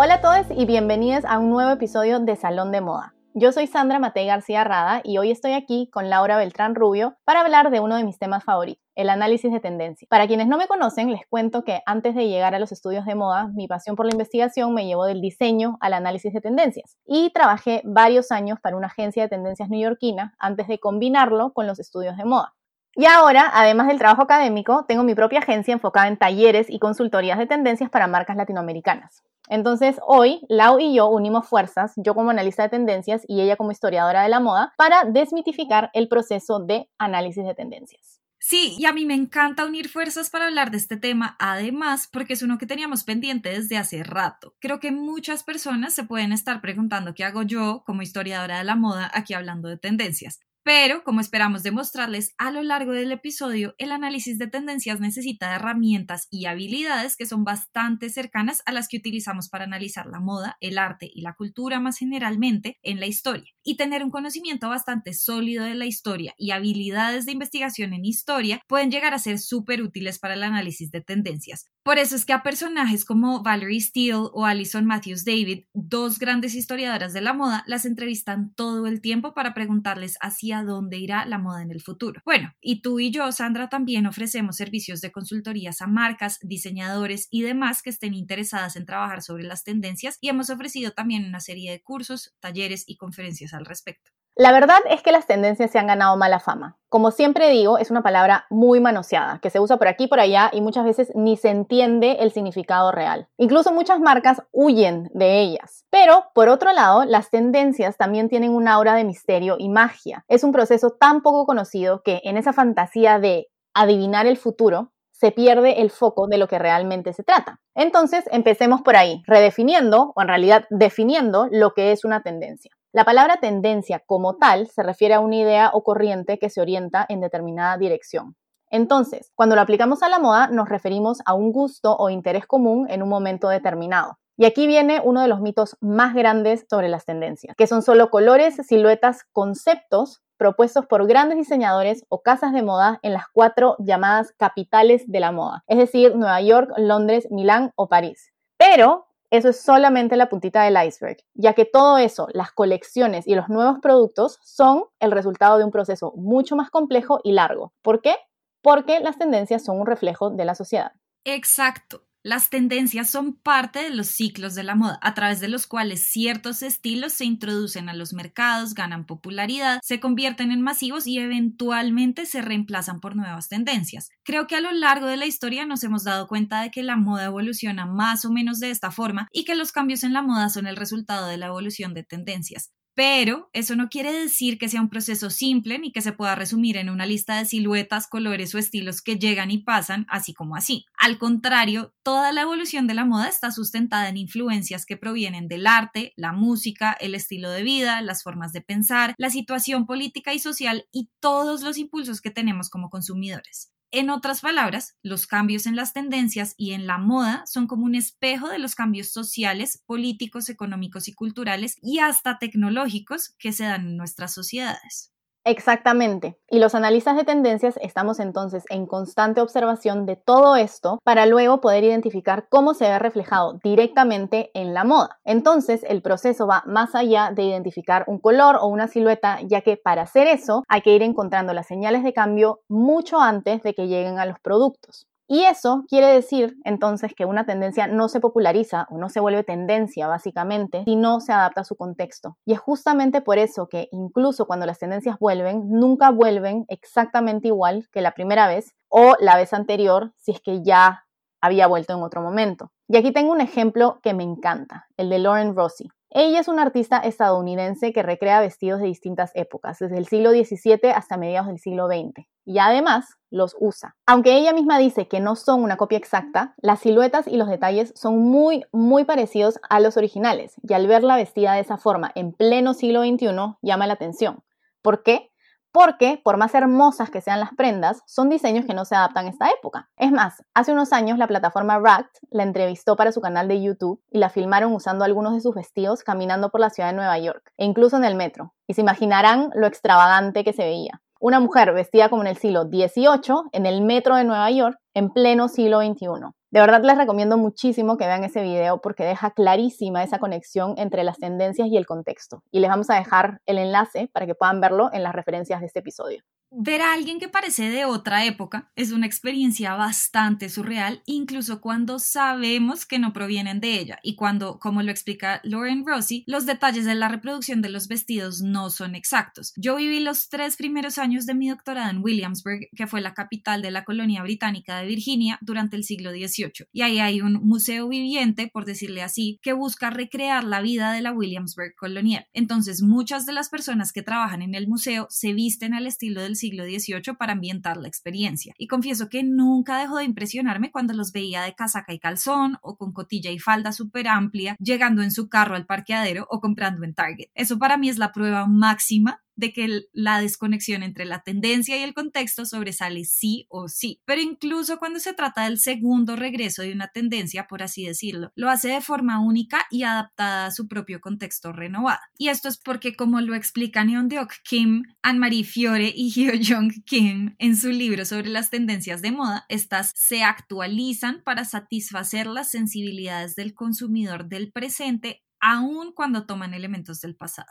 Hola a todos y bienvenidos a un nuevo episodio de Salón de Moda. Yo soy Sandra Matei García Rada y hoy estoy aquí con Laura Beltrán Rubio para hablar de uno de mis temas favoritos, el análisis de tendencia. Para quienes no me conocen, les cuento que antes de llegar a los estudios de moda, mi pasión por la investigación me llevó del diseño al análisis de tendencias y trabajé varios años para una agencia de tendencias neoyorquina antes de combinarlo con los estudios de moda. Y ahora, además del trabajo académico, tengo mi propia agencia enfocada en talleres y consultorías de tendencias para marcas latinoamericanas. Entonces, hoy, Lau y yo unimos fuerzas, yo como analista de tendencias y ella como historiadora de la moda, para desmitificar el proceso de análisis de tendencias. Sí, y a mí me encanta unir fuerzas para hablar de este tema, además porque es uno que teníamos pendiente desde hace rato. Creo que muchas personas se pueden estar preguntando qué hago yo como historiadora de la moda aquí hablando de tendencias. Pero, como esperamos demostrarles a lo largo del episodio, el análisis de tendencias necesita herramientas y habilidades que son bastante cercanas a las que utilizamos para analizar la moda, el arte y la cultura más generalmente en la historia. Y tener un conocimiento bastante sólido de la historia y habilidades de investigación en historia pueden llegar a ser súper útiles para el análisis de tendencias. Por eso es que a personajes como Valerie Steele o Alison Matthews David, dos grandes historiadoras de la moda, las entrevistan todo el tiempo para preguntarles hacia dónde irá la moda en el futuro. Bueno, y tú y yo, Sandra, también ofrecemos servicios de consultorías a marcas, diseñadores y demás que estén interesadas en trabajar sobre las tendencias y hemos ofrecido también una serie de cursos, talleres y conferencias al respecto. La verdad es que las tendencias se han ganado mala fama. Como siempre digo, es una palabra muy manoseada, que se usa por aquí por allá y muchas veces ni se entiende el significado real. Incluso muchas marcas huyen de ellas. Pero, por otro lado, las tendencias también tienen un aura de misterio y magia. Es un proceso tan poco conocido que en esa fantasía de adivinar el futuro, se pierde el foco de lo que realmente se trata. Entonces, empecemos por ahí, redefiniendo, o en realidad definiendo, lo que es una tendencia. La palabra tendencia como tal se refiere a una idea o corriente que se orienta en determinada dirección. Entonces, cuando lo aplicamos a la moda, nos referimos a un gusto o interés común en un momento determinado. Y aquí viene uno de los mitos más grandes sobre las tendencias, que son solo colores, siluetas, conceptos propuestos por grandes diseñadores o casas de moda en las cuatro llamadas capitales de la moda, es decir, Nueva York, Londres, Milán o París. Pero eso es solamente la puntita del iceberg, ya que todo eso, las colecciones y los nuevos productos son el resultado de un proceso mucho más complejo y largo. ¿Por qué? Porque las tendencias son un reflejo de la sociedad. Exacto. Las tendencias son parte de los ciclos de la moda, a través de los cuales ciertos estilos se introducen a los mercados, ganan popularidad, se convierten en masivos y eventualmente se reemplazan por nuevas tendencias. Creo que a lo largo de la historia nos hemos dado cuenta de que la moda evoluciona más o menos de esta forma y que los cambios en la moda son el resultado de la evolución de tendencias pero eso no quiere decir que sea un proceso simple ni que se pueda resumir en una lista de siluetas, colores o estilos que llegan y pasan así como así. Al contrario, toda la evolución de la moda está sustentada en influencias que provienen del arte, la música, el estilo de vida, las formas de pensar, la situación política y social y todos los impulsos que tenemos como consumidores. En otras palabras, los cambios en las tendencias y en la moda son como un espejo de los cambios sociales, políticos, económicos y culturales y hasta tecnológicos que se dan en nuestras sociedades. Exactamente. Y los analistas de tendencias estamos entonces en constante observación de todo esto para luego poder identificar cómo se ve reflejado directamente en la moda. Entonces, el proceso va más allá de identificar un color o una silueta, ya que para hacer eso hay que ir encontrando las señales de cambio mucho antes de que lleguen a los productos. Y eso quiere decir entonces que una tendencia no se populariza o no se vuelve tendencia básicamente si no se adapta a su contexto. Y es justamente por eso que incluso cuando las tendencias vuelven, nunca vuelven exactamente igual que la primera vez o la vez anterior si es que ya había vuelto en otro momento. Y aquí tengo un ejemplo que me encanta, el de Lauren Rossi. Ella es una artista estadounidense que recrea vestidos de distintas épocas, desde el siglo XVII hasta mediados del siglo XX, y además los usa. Aunque ella misma dice que no son una copia exacta, las siluetas y los detalles son muy, muy parecidos a los originales, y al verla vestida de esa forma en pleno siglo XXI llama la atención. ¿Por qué? Porque por más hermosas que sean las prendas, son diseños que no se adaptan a esta época. Es más, hace unos años la plataforma Racked la entrevistó para su canal de YouTube y la filmaron usando algunos de sus vestidos caminando por la ciudad de Nueva York, e incluso en el metro. Y se imaginarán lo extravagante que se veía. Una mujer vestida como en el siglo XVIII, en el metro de Nueva York, en pleno siglo XXI. De verdad les recomiendo muchísimo que vean ese video porque deja clarísima esa conexión entre las tendencias y el contexto. Y les vamos a dejar el enlace para que puedan verlo en las referencias de este episodio. Ver a alguien que parece de otra época es una experiencia bastante surreal, incluso cuando sabemos que no provienen de ella y cuando, como lo explica Lauren Rossi, los detalles de la reproducción de los vestidos no son exactos. Yo viví los tres primeros años de mi doctorado en Williamsburg, que fue la capital de la colonia británica de Virginia durante el siglo XVIII, y ahí hay un museo viviente, por decirle así, que busca recrear la vida de la Williamsburg colonial. Entonces, muchas de las personas que trabajan en el museo se visten al estilo del siglo XVIII para ambientar la experiencia. Y confieso que nunca dejó de impresionarme cuando los veía de casaca y calzón o con cotilla y falda súper amplia, llegando en su carro al parqueadero o comprando en Target. Eso para mí es la prueba máxima de que la desconexión entre la tendencia y el contexto sobresale sí o sí. Pero incluso cuando se trata del segundo regreso de una tendencia, por así decirlo, lo hace de forma única y adaptada a su propio contexto renovado. Y esto es porque, como lo explican Deok Kim, Anne-Marie Fiore y Hyo Jong Kim en su libro sobre las tendencias de moda, estas se actualizan para satisfacer las sensibilidades del consumidor del presente aun cuando toman elementos del pasado.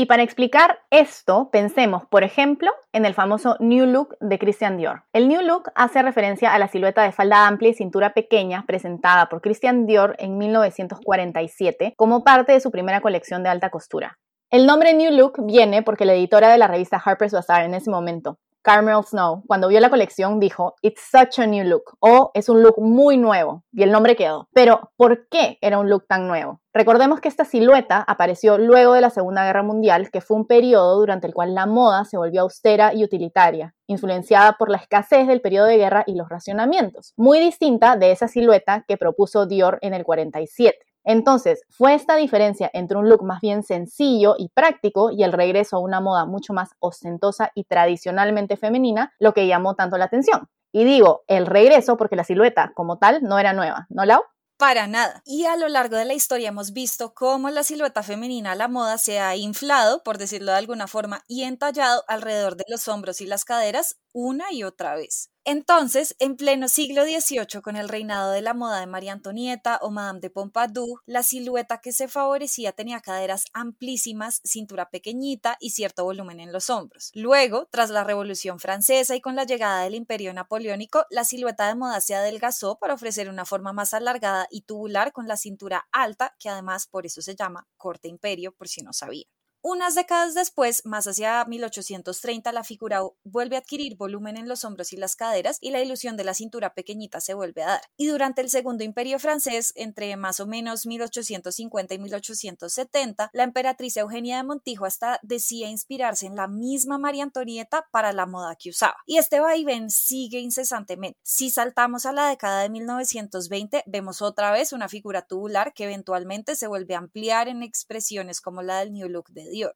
Y para explicar esto, pensemos, por ejemplo, en el famoso New Look de Christian Dior. El New Look hace referencia a la silueta de falda amplia y cintura pequeña presentada por Christian Dior en 1947 como parte de su primera colección de alta costura. El nombre New Look viene porque la editora de la revista Harper's Bazaar en ese momento, Carmel Snow, cuando vio la colección, dijo, It's such a new look, o es un look muy nuevo, y el nombre quedó. Pero, ¿por qué era un look tan nuevo? Recordemos que esta silueta apareció luego de la Segunda Guerra Mundial, que fue un periodo durante el cual la moda se volvió austera y utilitaria, influenciada por la escasez del periodo de guerra y los racionamientos, muy distinta de esa silueta que propuso Dior en el 47. Entonces, fue esta diferencia entre un look más bien sencillo y práctico y el regreso a una moda mucho más ostentosa y tradicionalmente femenina lo que llamó tanto la atención. Y digo el regreso porque la silueta como tal no era nueva, ¿no, Lau? Para nada. Y a lo largo de la historia hemos visto cómo la silueta femenina a la moda se ha inflado, por decirlo de alguna forma, y entallado alrededor de los hombros y las caderas una y otra vez. Entonces, en pleno siglo XVIII, con el reinado de la moda de María Antonieta o Madame de Pompadour, la silueta que se favorecía tenía caderas amplísimas, cintura pequeñita y cierto volumen en los hombros. Luego, tras la Revolución Francesa y con la llegada del Imperio Napoleónico, la silueta de moda se adelgazó para ofrecer una forma más alargada y tubular con la cintura alta, que además por eso se llama corte imperio, por si no sabía. Unas décadas después, más hacia 1830, la figura vuelve a adquirir volumen en los hombros y las caderas y la ilusión de la cintura pequeñita se vuelve a dar. Y durante el Segundo Imperio francés, entre más o menos 1850 y 1870, la emperatriz Eugenia de Montijo hasta decía inspirarse en la misma María Antonieta para la moda que usaba. Y este vaivén sigue incesantemente. Si saltamos a la década de 1920, vemos otra vez una figura tubular que eventualmente se vuelve a ampliar en expresiones como la del New Look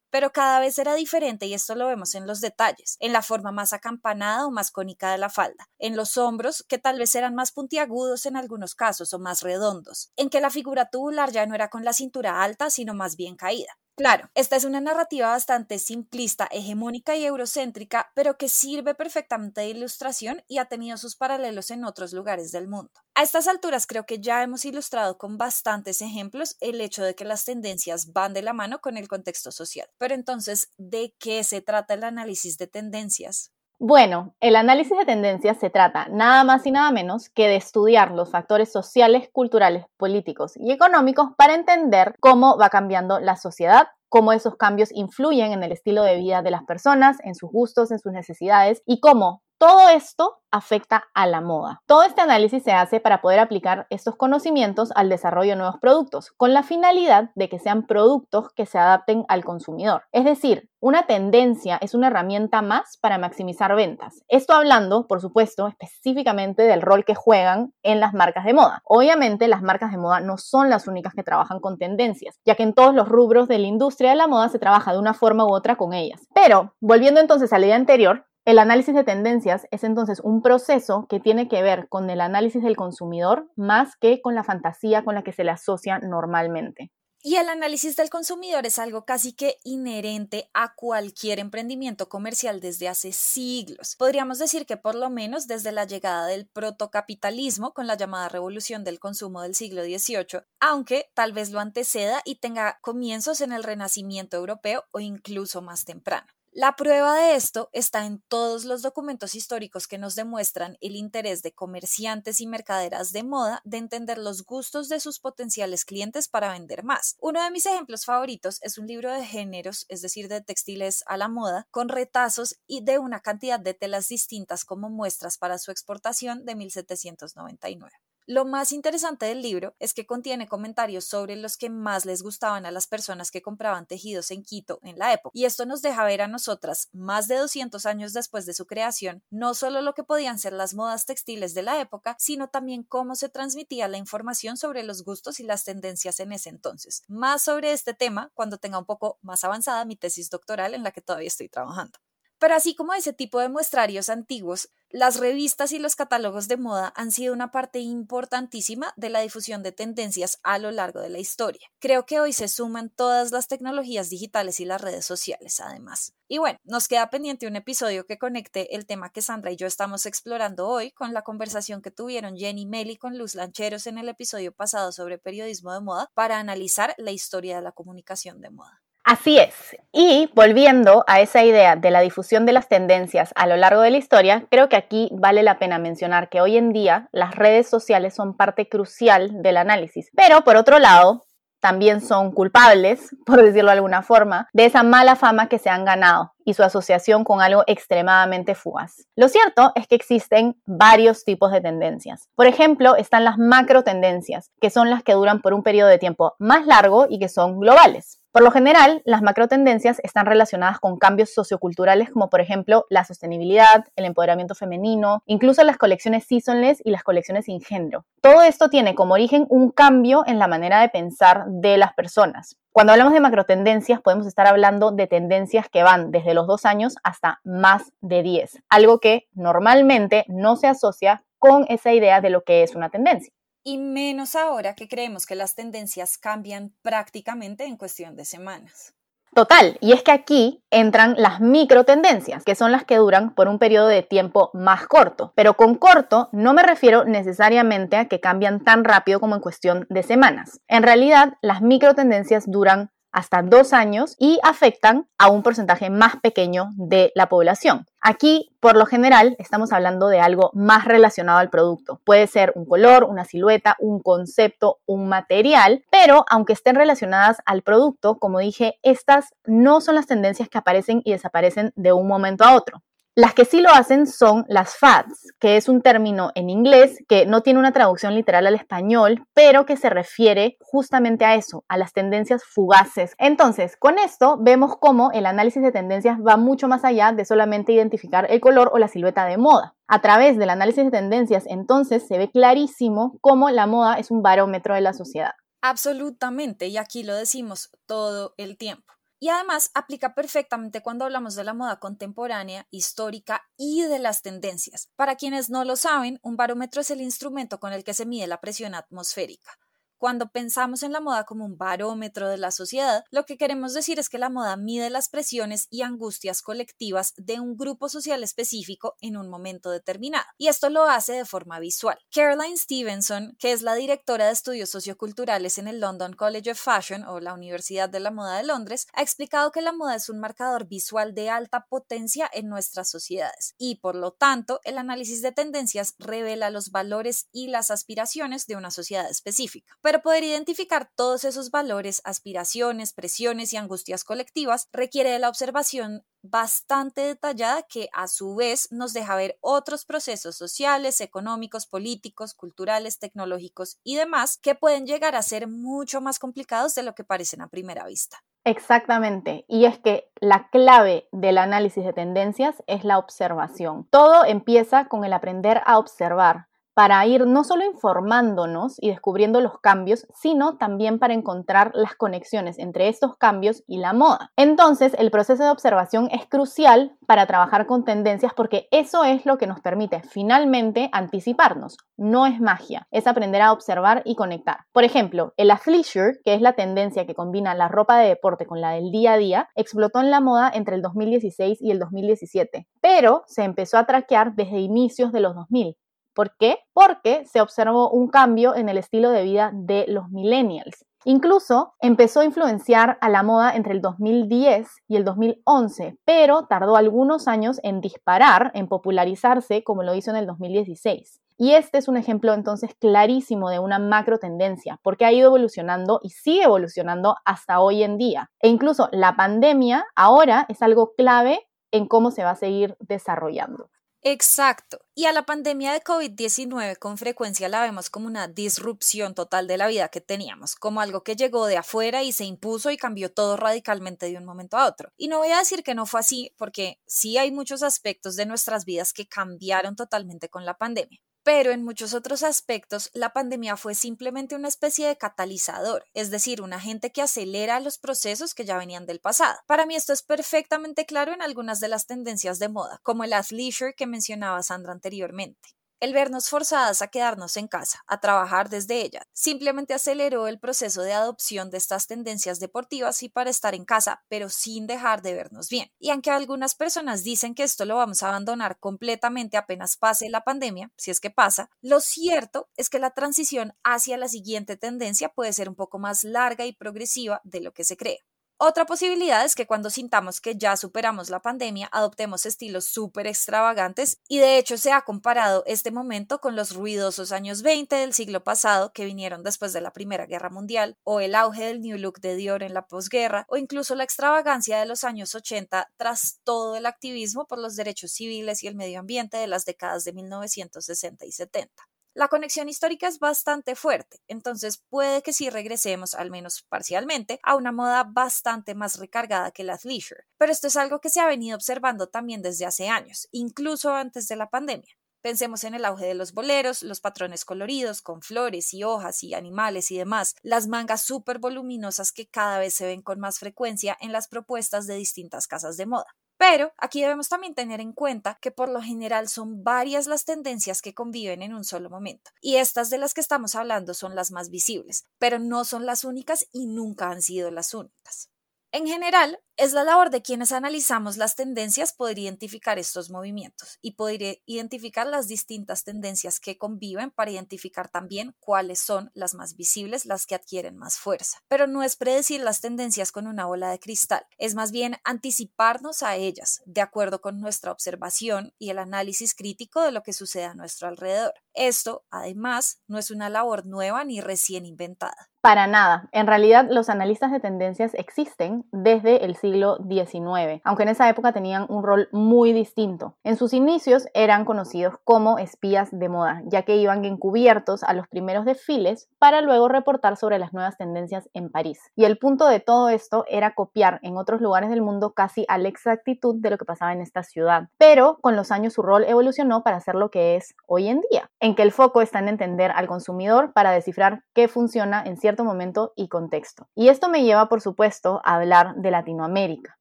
pero cada vez era diferente y esto lo vemos en los detalles, en la forma más acampanada o más cónica de la falda, en los hombros que tal vez eran más puntiagudos en algunos casos o más redondos, en que la figura tubular ya no era con la cintura alta sino más bien caída. Claro, esta es una narrativa bastante simplista, hegemónica y eurocéntrica, pero que sirve perfectamente de ilustración y ha tenido sus paralelos en otros lugares del mundo. A estas alturas creo que ya hemos ilustrado con bastantes ejemplos el hecho de que las tendencias van de la mano con el contexto social. Pero entonces, ¿de qué se trata el análisis de tendencias? Bueno, el análisis de tendencias se trata nada más y nada menos que de estudiar los factores sociales, culturales, políticos y económicos para entender cómo va cambiando la sociedad, cómo esos cambios influyen en el estilo de vida de las personas, en sus gustos, en sus necesidades y cómo Todo esto afecta a la moda. Todo este análisis se hace para poder aplicar estos conocimientos al desarrollo de nuevos productos, con la finalidad de que sean productos que se adapten al consumidor. Es decir, una tendencia es una herramienta más para maximizar ventas. Esto hablando, por supuesto, específicamente del rol que juegan en las marcas de moda. Obviamente, las marcas de moda no son las únicas que trabajan con tendencias, ya que en todos los rubros de la industria de la moda se trabaja de una forma u otra con ellas. Pero, volviendo entonces a la idea anterior, el análisis de tendencias es entonces un proceso que tiene que ver con el análisis del consumidor más que con la fantasía con la que se le asocia normalmente. Y el análisis del consumidor es algo casi que inherente a cualquier emprendimiento comercial desde hace siglos. Podríamos decir que por lo menos desde la llegada del protocapitalismo con la llamada revolución del consumo del siglo XVIII, aunque tal vez lo anteceda y tenga comienzos en el Renacimiento europeo o incluso más temprano. La prueba de esto está en todos los documentos históricos que nos demuestran el interés de comerciantes y mercaderas de moda de entender los gustos de sus potenciales clientes para vender más. Uno de mis ejemplos favoritos es un libro de géneros, es decir, de textiles a la moda, con retazos y de una cantidad de telas distintas como muestras para su exportación de 1799. Lo más interesante del libro es que contiene comentarios sobre los que más les gustaban a las personas que compraban tejidos en Quito en la época. Y esto nos deja ver a nosotras, más de 200 años después de su creación, no solo lo que podían ser las modas textiles de la época, sino también cómo se transmitía la información sobre los gustos y las tendencias en ese entonces. Más sobre este tema cuando tenga un poco más avanzada mi tesis doctoral en la que todavía estoy trabajando. Pero así como ese tipo de muestrarios antiguos, las revistas y los catálogos de moda han sido una parte importantísima de la difusión de tendencias a lo largo de la historia. Creo que hoy se suman todas las tecnologías digitales y las redes sociales, además. Y bueno, nos queda pendiente un episodio que conecte el tema que Sandra y yo estamos explorando hoy con la conversación que tuvieron Jenny Meli con Luz Lancheros en el episodio pasado sobre periodismo de moda para analizar la historia de la comunicación de moda. Así es. Y volviendo a esa idea de la difusión de las tendencias a lo largo de la historia, creo que aquí vale la pena mencionar que hoy en día las redes sociales son parte crucial del análisis. Pero por otro lado, también son culpables, por decirlo de alguna forma, de esa mala fama que se han ganado y su asociación con algo extremadamente fugaz. Lo cierto es que existen varios tipos de tendencias. Por ejemplo, están las macro tendencias, que son las que duran por un periodo de tiempo más largo y que son globales. Por lo general, las macrotendencias están relacionadas con cambios socioculturales como por ejemplo la sostenibilidad, el empoderamiento femenino, incluso las colecciones seasonless y las colecciones sin género. Todo esto tiene como origen un cambio en la manera de pensar de las personas. Cuando hablamos de macrotendencias, podemos estar hablando de tendencias que van desde los dos años hasta más de 10, algo que normalmente no se asocia con esa idea de lo que es una tendencia y menos ahora que creemos que las tendencias cambian prácticamente en cuestión de semanas. Total, y es que aquí entran las micro tendencias, que son las que duran por un periodo de tiempo más corto. Pero con corto no me refiero necesariamente a que cambian tan rápido como en cuestión de semanas. En realidad, las micro tendencias duran hasta dos años y afectan a un porcentaje más pequeño de la población. Aquí, por lo general, estamos hablando de algo más relacionado al producto. Puede ser un color, una silueta, un concepto, un material, pero aunque estén relacionadas al producto, como dije, estas no son las tendencias que aparecen y desaparecen de un momento a otro. Las que sí lo hacen son las fads, que es un término en inglés que no tiene una traducción literal al español, pero que se refiere justamente a eso, a las tendencias fugaces. Entonces, con esto vemos cómo el análisis de tendencias va mucho más allá de solamente identificar el color o la silueta de moda. A través del análisis de tendencias, entonces, se ve clarísimo cómo la moda es un barómetro de la sociedad. Absolutamente, y aquí lo decimos todo el tiempo. Y además aplica perfectamente cuando hablamos de la moda contemporánea, histórica y de las tendencias. Para quienes no lo saben, un barómetro es el instrumento con el que se mide la presión atmosférica. Cuando pensamos en la moda como un barómetro de la sociedad, lo que queremos decir es que la moda mide las presiones y angustias colectivas de un grupo social específico en un momento determinado. Y esto lo hace de forma visual. Caroline Stevenson, que es la directora de estudios socioculturales en el London College of Fashion o la Universidad de la Moda de Londres, ha explicado que la moda es un marcador visual de alta potencia en nuestras sociedades y por lo tanto el análisis de tendencias revela los valores y las aspiraciones de una sociedad específica poder identificar todos esos valores, aspiraciones, presiones y angustias colectivas requiere de la observación bastante detallada que a su vez nos deja ver otros procesos sociales, económicos, políticos, culturales, tecnológicos y demás que pueden llegar a ser mucho más complicados de lo que parecen a primera vista. Exactamente, y es que la clave del análisis de tendencias es la observación. Todo empieza con el aprender a observar, para ir no solo informándonos y descubriendo los cambios, sino también para encontrar las conexiones entre estos cambios y la moda. Entonces, el proceso de observación es crucial para trabajar con tendencias porque eso es lo que nos permite finalmente anticiparnos. No es magia, es aprender a observar y conectar. Por ejemplo, el athleisure, que es la tendencia que combina la ropa de deporte con la del día a día, explotó en la moda entre el 2016 y el 2017, pero se empezó a traquear desde inicios de los 2000 ¿Por qué? Porque se observó un cambio en el estilo de vida de los millennials. Incluso empezó a influenciar a la moda entre el 2010 y el 2011, pero tardó algunos años en disparar, en popularizarse, como lo hizo en el 2016. Y este es un ejemplo entonces clarísimo de una macro tendencia, porque ha ido evolucionando y sigue evolucionando hasta hoy en día. E incluso la pandemia ahora es algo clave en cómo se va a seguir desarrollando. Exacto. Y a la pandemia de COVID-19 con frecuencia la vemos como una disrupción total de la vida que teníamos, como algo que llegó de afuera y se impuso y cambió todo radicalmente de un momento a otro. Y no voy a decir que no fue así, porque sí hay muchos aspectos de nuestras vidas que cambiaron totalmente con la pandemia pero en muchos otros aspectos la pandemia fue simplemente una especie de catalizador, es decir, un agente que acelera los procesos que ya venían del pasado. Para mí esto es perfectamente claro en algunas de las tendencias de moda, como el athleisure que mencionaba Sandra anteriormente. El vernos forzadas a quedarnos en casa, a trabajar desde ella, simplemente aceleró el proceso de adopción de estas tendencias deportivas y para estar en casa, pero sin dejar de vernos bien. Y aunque algunas personas dicen que esto lo vamos a abandonar completamente apenas pase la pandemia, si es que pasa, lo cierto es que la transición hacia la siguiente tendencia puede ser un poco más larga y progresiva de lo que se cree. Otra posibilidad es que cuando sintamos que ya superamos la pandemia, adoptemos estilos súper extravagantes y de hecho se ha comparado este momento con los ruidosos años 20 del siglo pasado que vinieron después de la Primera Guerra Mundial o el auge del New Look de Dior en la posguerra o incluso la extravagancia de los años 80 tras todo el activismo por los derechos civiles y el medio ambiente de las décadas de 1960 y 70. La conexión histórica es bastante fuerte, entonces puede que sí regresemos, al menos parcialmente, a una moda bastante más recargada que la leisure, pero esto es algo que se ha venido observando también desde hace años, incluso antes de la pandemia. Pensemos en el auge de los boleros, los patrones coloridos con flores y hojas y animales y demás, las mangas súper voluminosas que cada vez se ven con más frecuencia en las propuestas de distintas casas de moda. Pero aquí debemos también tener en cuenta que por lo general son varias las tendencias que conviven en un solo momento. Y estas de las que estamos hablando son las más visibles, pero no son las únicas y nunca han sido las únicas. En general, es la labor de quienes analizamos las tendencias poder identificar estos movimientos y poder identificar las distintas tendencias que conviven para identificar también cuáles son las más visibles, las que adquieren más fuerza. Pero no es predecir las tendencias con una bola de cristal, es más bien anticiparnos a ellas de acuerdo con nuestra observación y el análisis crítico de lo que sucede a nuestro alrededor. Esto, además, no es una labor nueva ni recién inventada. Para nada. En realidad, los analistas de tendencias existen desde el siglo XIX, aunque en esa época tenían un rol muy distinto. En sus inicios eran conocidos como espías de moda, ya que iban encubiertos a los primeros desfiles para luego reportar sobre las nuevas tendencias en París. Y el punto de todo esto era copiar en otros lugares del mundo casi a la exactitud de lo que pasaba en esta ciudad. Pero con los años su rol evolucionó para ser lo que es hoy en día, en que el foco está en entender al consumidor para descifrar qué funciona en cierto momento y contexto. Y esto me lleva, por supuesto, a hablar de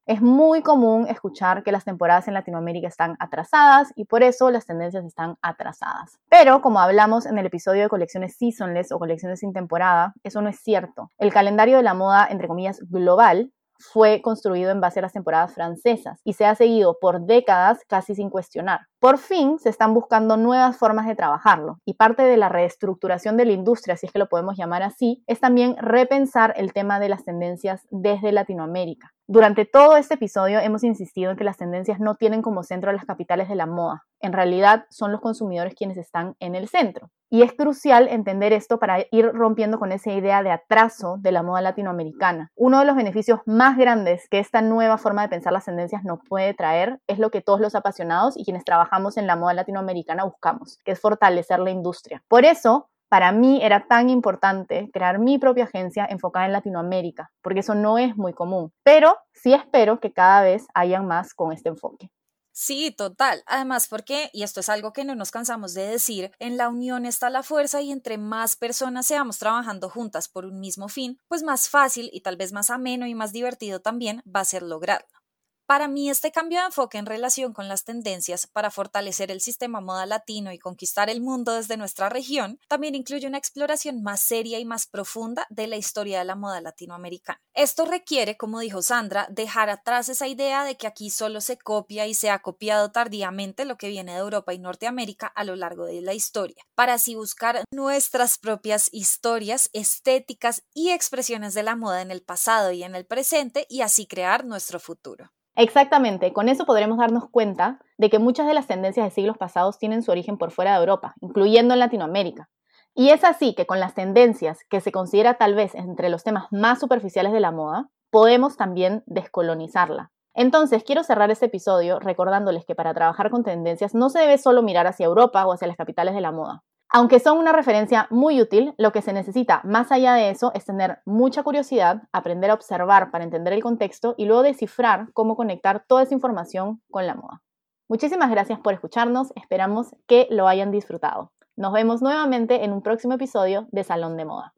Es muy común escuchar que las temporadas en Latinoamérica están atrasadas y por eso las tendencias están atrasadas. Pero como hablamos en el episodio de colecciones seasonless o colecciones sin temporada, eso no es cierto. El calendario de la moda, entre comillas, global, fue construido en base a las temporadas francesas y se ha seguido por décadas casi sin cuestionar. Por fin se están buscando nuevas formas de trabajarlo y parte de la reestructuración de la industria, si es que lo podemos llamar así, es también repensar el tema de las tendencias desde Latinoamérica. Durante todo este episodio hemos insistido en que las tendencias no tienen como centro a las capitales de la moda. En realidad son los consumidores quienes están en el centro. Y es crucial entender esto para ir rompiendo con esa idea de atraso de la moda latinoamericana. Uno de los beneficios más grandes que esta nueva forma de pensar las tendencias nos puede traer es lo que todos los apasionados y quienes trabajamos en la moda latinoamericana buscamos, que es fortalecer la industria. Por eso, para mí era tan importante crear mi propia agencia enfocada en Latinoamérica, porque eso no es muy común. Pero sí espero que cada vez hayan más con este enfoque. Sí, total. Además, porque, y esto es algo que no nos cansamos de decir, en la unión está la fuerza y entre más personas seamos trabajando juntas por un mismo fin, pues más fácil y tal vez más ameno y más divertido también va a ser lograrlo. Para mí, este cambio de enfoque en relación con las tendencias para fortalecer el sistema moda latino y conquistar el mundo desde nuestra región también incluye una exploración más seria y más profunda de la historia de la moda latinoamericana. Esto requiere, como dijo Sandra, dejar atrás esa idea de que aquí solo se copia y se ha copiado tardíamente lo que viene de Europa y Norteamérica a lo largo de la historia, para así buscar nuestras propias historias, estéticas y expresiones de la moda en el pasado y en el presente y así crear nuestro futuro. Exactamente, con eso podremos darnos cuenta de que muchas de las tendencias de siglos pasados tienen su origen por fuera de Europa, incluyendo en Latinoamérica. Y es así que con las tendencias que se considera tal vez entre los temas más superficiales de la moda, podemos también descolonizarla. Entonces, quiero cerrar este episodio recordándoles que para trabajar con tendencias no se debe solo mirar hacia Europa o hacia las capitales de la moda. Aunque son una referencia muy útil, lo que se necesita más allá de eso es tener mucha curiosidad, aprender a observar para entender el contexto y luego descifrar cómo conectar toda esa información con la moda. Muchísimas gracias por escucharnos, esperamos que lo hayan disfrutado. Nos vemos nuevamente en un próximo episodio de Salón de Moda.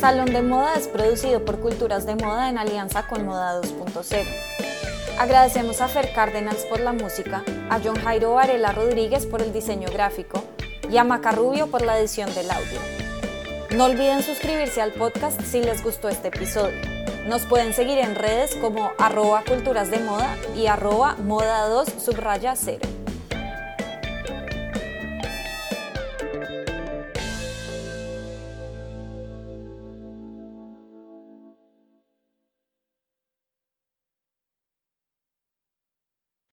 Salón de Moda es producido por Culturas de Moda en alianza con Moda 2.0. Agradecemos a Fer Cárdenas por la música, a John Jairo Varela Rodríguez por el diseño gráfico y a Macarrubio por la edición del audio. No olviden suscribirse al podcast si les gustó este episodio. Nos pueden seguir en redes como arroba culturas de moda y arroba moda 2 subraya 0.